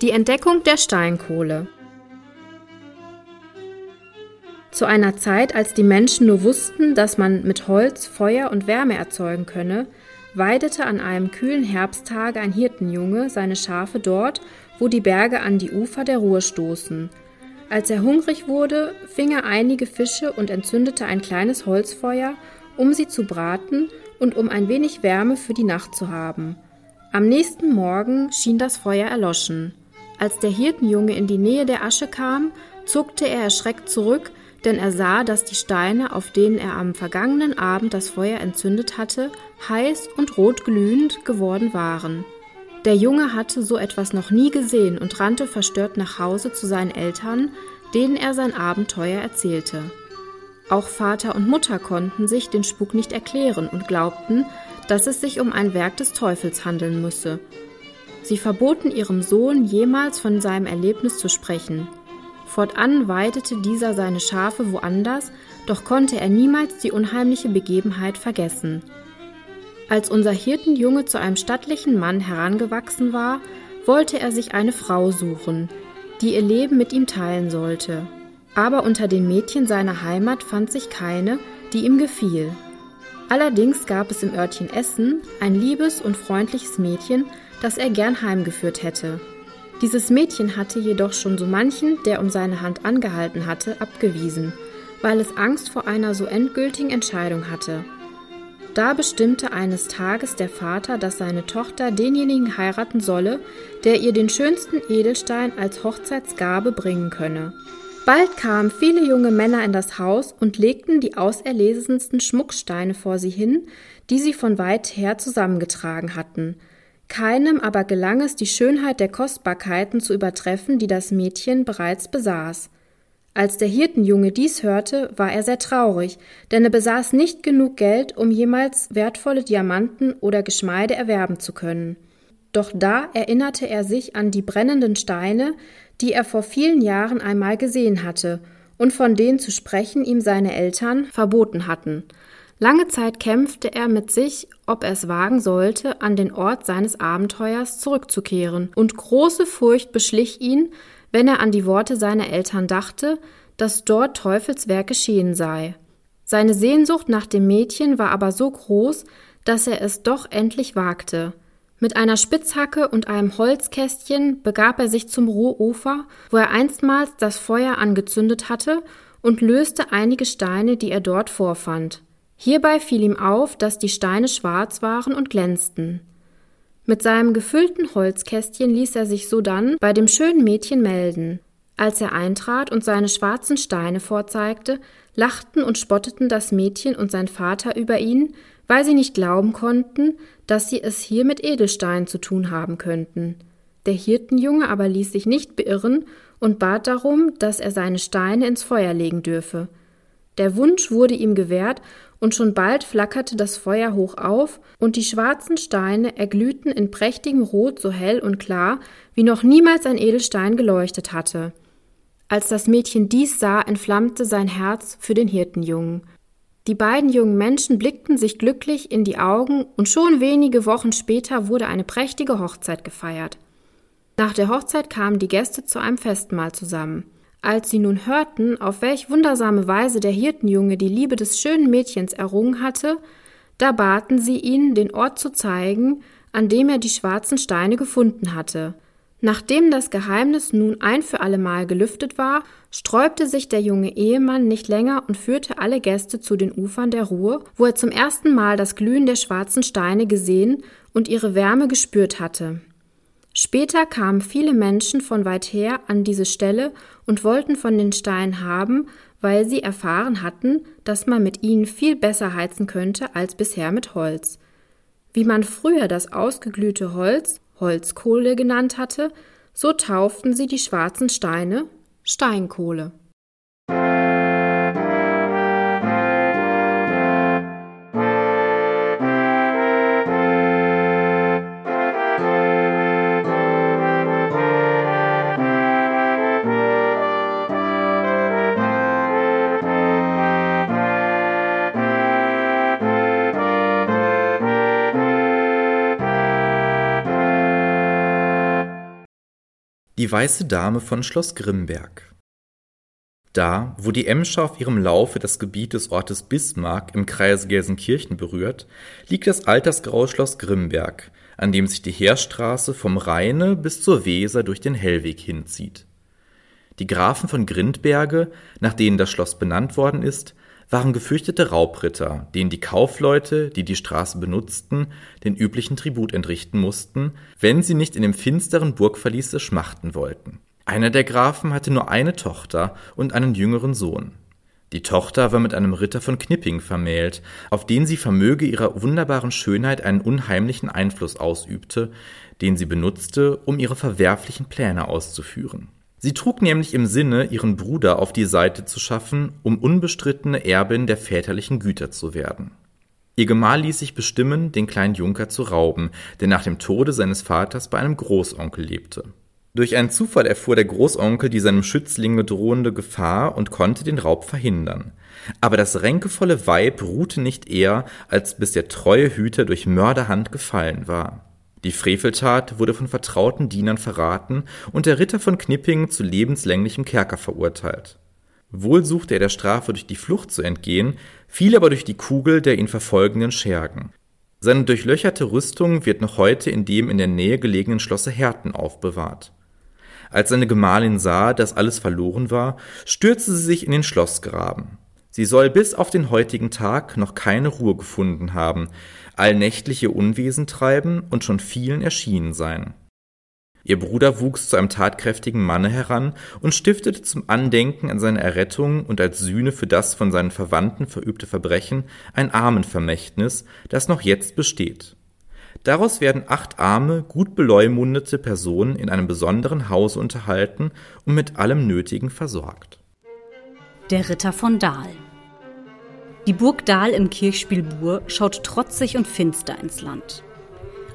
Die Entdeckung der Steinkohle Zu einer Zeit, als die Menschen nur wussten, dass man mit Holz Feuer und Wärme erzeugen könne, weidete an einem kühlen Herbsttage ein Hirtenjunge seine Schafe dort, wo die Berge an die Ufer der Ruhr stoßen. Als er hungrig wurde, fing er einige Fische und entzündete ein kleines Holzfeuer, um sie zu braten und um ein wenig Wärme für die Nacht zu haben. Am nächsten Morgen schien das Feuer erloschen. Als der Hirtenjunge in die Nähe der Asche kam, zuckte er erschreckt zurück, denn er sah, dass die Steine, auf denen er am vergangenen Abend das Feuer entzündet hatte, heiß und rot glühend geworden waren. Der Junge hatte so etwas noch nie gesehen und rannte verstört nach Hause zu seinen Eltern, denen er sein Abenteuer erzählte. Auch Vater und Mutter konnten sich den Spuk nicht erklären und glaubten, dass es sich um ein Werk des Teufels handeln müsse, Sie verboten ihrem Sohn jemals von seinem Erlebnis zu sprechen. Fortan weidete dieser seine Schafe woanders, doch konnte er niemals die unheimliche Begebenheit vergessen. Als unser Hirtenjunge zu einem stattlichen Mann herangewachsen war, wollte er sich eine Frau suchen, die ihr Leben mit ihm teilen sollte. Aber unter den Mädchen seiner Heimat fand sich keine, die ihm gefiel. Allerdings gab es im Örtchen Essen ein liebes und freundliches Mädchen, das er gern heimgeführt hätte. Dieses Mädchen hatte jedoch schon so manchen, der um seine Hand angehalten hatte, abgewiesen, weil es Angst vor einer so endgültigen Entscheidung hatte. Da bestimmte eines Tages der Vater, dass seine Tochter denjenigen heiraten solle, der ihr den schönsten Edelstein als Hochzeitsgabe bringen könne. Bald kamen viele junge Männer in das Haus und legten die auserlesensten Schmucksteine vor sie hin, die sie von weit her zusammengetragen hatten, keinem aber gelang es, die Schönheit der Kostbarkeiten zu übertreffen, die das Mädchen bereits besaß. Als der Hirtenjunge dies hörte, war er sehr traurig, denn er besaß nicht genug Geld, um jemals wertvolle Diamanten oder Geschmeide erwerben zu können. Doch da erinnerte er sich an die brennenden Steine, die er vor vielen Jahren einmal gesehen hatte und von denen zu sprechen ihm seine Eltern verboten hatten. Lange Zeit kämpfte er mit sich, ob er es wagen sollte, an den Ort seines Abenteuers zurückzukehren, und große Furcht beschlich ihn, wenn er an die Worte seiner Eltern dachte, dass dort Teufelswerk geschehen sei. Seine Sehnsucht nach dem Mädchen war aber so groß, dass er es doch endlich wagte. Mit einer Spitzhacke und einem Holzkästchen begab er sich zum Ruhrufer, wo er einstmals das Feuer angezündet hatte, und löste einige Steine, die er dort vorfand. Hierbei fiel ihm auf, dass die Steine schwarz waren und glänzten. Mit seinem gefüllten Holzkästchen ließ er sich sodann bei dem schönen Mädchen melden. Als er eintrat und seine schwarzen Steine vorzeigte, lachten und spotteten das Mädchen und sein Vater über ihn, weil sie nicht glauben konnten, dass sie es hier mit Edelsteinen zu tun haben könnten. Der Hirtenjunge aber ließ sich nicht beirren und bat darum, dass er seine Steine ins Feuer legen dürfe. Der Wunsch wurde ihm gewährt, und schon bald flackerte das Feuer hoch auf, und die schwarzen Steine erglühten in prächtigem Rot so hell und klar, wie noch niemals ein Edelstein geleuchtet hatte. Als das Mädchen dies sah, entflammte sein Herz für den Hirtenjungen. Die beiden jungen Menschen blickten sich glücklich in die Augen, und schon wenige Wochen später wurde eine prächtige Hochzeit gefeiert. Nach der Hochzeit kamen die Gäste zu einem Festmahl zusammen. Als sie nun hörten, auf welch wundersame Weise der Hirtenjunge die Liebe des schönen Mädchens errungen hatte, da baten sie ihn, den Ort zu zeigen, an dem er die schwarzen Steine gefunden hatte. Nachdem das Geheimnis nun ein für allemal gelüftet war, sträubte sich der junge Ehemann nicht länger und führte alle Gäste zu den Ufern der Ruhr, wo er zum ersten Mal das Glühen der schwarzen Steine gesehen und ihre Wärme gespürt hatte. Später kamen viele Menschen von weit her an diese Stelle und wollten von den Steinen haben, weil sie erfahren hatten, dass man mit ihnen viel besser heizen könnte als bisher mit Holz. Wie man früher das ausgeglühte Holz Holzkohle genannt hatte, so tauften sie die schwarzen Steine Steinkohle. Die weiße Dame von Schloss Grimberg. Da, wo die Emscher auf ihrem Laufe das Gebiet des Ortes Bismarck im Kreis Gelsenkirchen berührt, liegt das altersgraue Schloss Grimberg, an dem sich die Heerstraße vom Rheine bis zur Weser durch den Hellweg hinzieht. Die Grafen von Grindberge, nach denen das Schloss benannt worden ist, waren gefürchtete Raubritter, denen die Kaufleute, die die Straße benutzten, den üblichen Tribut entrichten mussten, wenn sie nicht in dem finsteren Burgverliese schmachten wollten. Einer der Grafen hatte nur eine Tochter und einen jüngeren Sohn. Die Tochter war mit einem Ritter von Knipping vermählt, auf den sie vermöge ihrer wunderbaren Schönheit einen unheimlichen Einfluss ausübte, den sie benutzte, um ihre verwerflichen Pläne auszuführen. Sie trug nämlich im Sinne, ihren Bruder auf die Seite zu schaffen, um unbestrittene Erbin der väterlichen Güter zu werden. Ihr Gemahl ließ sich bestimmen, den kleinen Junker zu rauben, der nach dem Tode seines Vaters bei einem Großonkel lebte. Durch einen Zufall erfuhr der Großonkel die seinem Schützlinge drohende Gefahr und konnte den Raub verhindern. Aber das ränkevolle Weib ruhte nicht eher, als bis der treue Hüter durch Mörderhand gefallen war. Die Freveltat wurde von vertrauten Dienern verraten und der Ritter von Knipping zu lebenslänglichem Kerker verurteilt. Wohl suchte er der Strafe durch die Flucht zu entgehen, fiel aber durch die Kugel der ihn verfolgenden Schergen. Seine durchlöcherte Rüstung wird noch heute in dem in der Nähe gelegenen Schlosse Herten aufbewahrt. Als seine Gemahlin sah, dass alles verloren war, stürzte sie sich in den Schlossgraben. Sie soll bis auf den heutigen Tag noch keine Ruhe gefunden haben, allnächtliche Unwesen treiben und schon vielen erschienen sein. Ihr Bruder wuchs zu einem tatkräftigen Manne heran und stiftete zum Andenken an seine Errettung und als Sühne für das von seinen Verwandten verübte Verbrechen ein Armenvermächtnis, das noch jetzt besteht. Daraus werden acht arme, gut beleumundete Personen in einem besonderen Hause unterhalten und mit allem Nötigen versorgt. Der Ritter von Dahl die Burg Dahl im Kirchspiel Bur schaut trotzig und finster ins Land.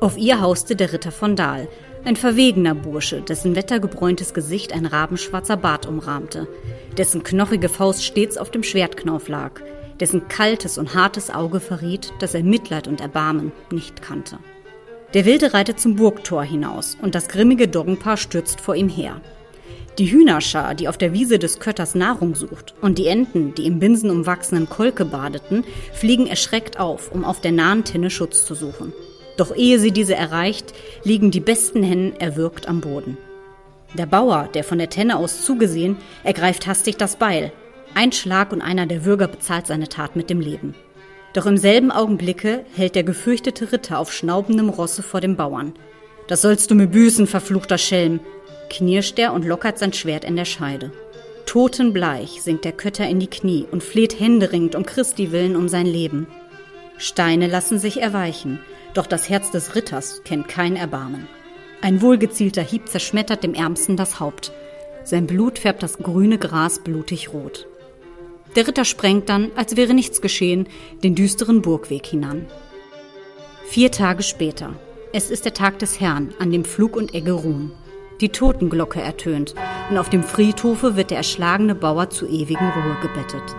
Auf ihr hauste der Ritter von Dahl, ein verwegener Bursche, dessen wettergebräuntes Gesicht ein rabenschwarzer Bart umrahmte, dessen knochige Faust stets auf dem Schwertknauf lag, dessen kaltes und hartes Auge verriet, dass er Mitleid und Erbarmen nicht kannte. Der Wilde reitet zum Burgtor hinaus und das grimmige Doggenpaar stürzt vor ihm her. Die Hühnerschar, die auf der Wiese des Kötters Nahrung sucht, und die Enten, die im binsenumwachsenen Kolke badeten, fliegen erschreckt auf, um auf der nahen Tenne Schutz zu suchen. Doch ehe sie diese erreicht, liegen die besten Hennen erwürgt am Boden. Der Bauer, der von der Tenne aus zugesehen, ergreift hastig das Beil. Ein Schlag und einer der Würger bezahlt seine Tat mit dem Leben. Doch im selben Augenblicke hält der gefürchtete Ritter auf schnaubendem Rosse vor dem Bauern. Das sollst du mir büßen, verfluchter Schelm, knirscht er und lockert sein Schwert in der Scheide. Totenbleich sinkt der Kötter in die Knie und fleht händeringend um Christi willen um sein Leben. Steine lassen sich erweichen, doch das Herz des Ritters kennt kein Erbarmen. Ein wohlgezielter Hieb zerschmettert dem Ärmsten das Haupt. Sein Blut färbt das grüne Gras blutig rot. Der Ritter sprengt dann, als wäre nichts geschehen, den düsteren Burgweg hinan. Vier Tage später. Es ist der Tag des Herrn, an dem Flug und Egge ruhen. Die Totenglocke ertönt und auf dem Friedhofe wird der erschlagene Bauer zu ewigen Ruhe gebettet.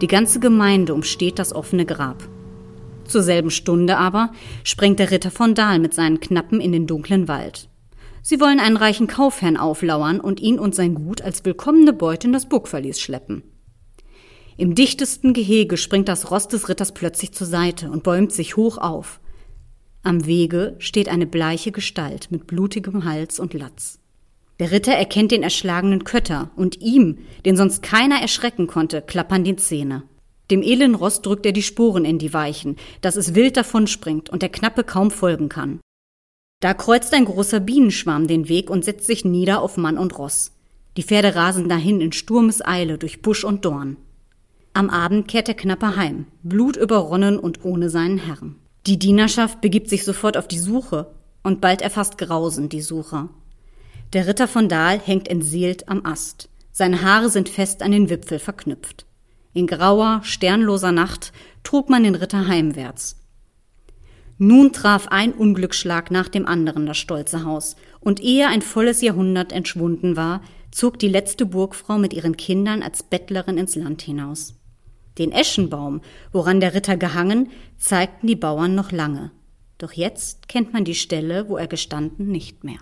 Die ganze Gemeinde umsteht das offene Grab. Zur selben Stunde aber sprengt der Ritter von Dahl mit seinen Knappen in den dunklen Wald. Sie wollen einen reichen Kaufherrn auflauern und ihn und sein Gut als willkommene Beute in das Burgverlies schleppen. Im dichtesten Gehege springt das Ross des Ritters plötzlich zur Seite und bäumt sich hoch auf. Am Wege steht eine bleiche Gestalt mit blutigem Hals und Latz. Der Ritter erkennt den erschlagenen Kötter und ihm, den sonst keiner erschrecken konnte, klappern die Zähne. Dem elenden Ross drückt er die Sporen in die Weichen, dass es wild davonspringt und der Knappe kaum folgen kann. Da kreuzt ein großer Bienenschwarm den Weg und setzt sich nieder auf Mann und Ross. Die Pferde rasen dahin in Sturmeseile durch Busch und Dorn. Am Abend kehrt der Knappe heim, blutüberronnen und ohne seinen Herrn. Die Dienerschaft begibt sich sofort auf die Suche und bald erfasst Grausen die Sucher. Der Ritter von Dahl hängt entseelt am Ast. Seine Haare sind fest an den Wipfel verknüpft. In grauer, sternloser Nacht trug man den Ritter heimwärts. Nun traf ein Unglücksschlag nach dem anderen das stolze Haus, und ehe ein volles Jahrhundert entschwunden war, zog die letzte Burgfrau mit ihren Kindern als Bettlerin ins Land hinaus. Den Eschenbaum, woran der Ritter gehangen, zeigten die Bauern noch lange. Doch jetzt kennt man die Stelle, wo er gestanden, nicht mehr.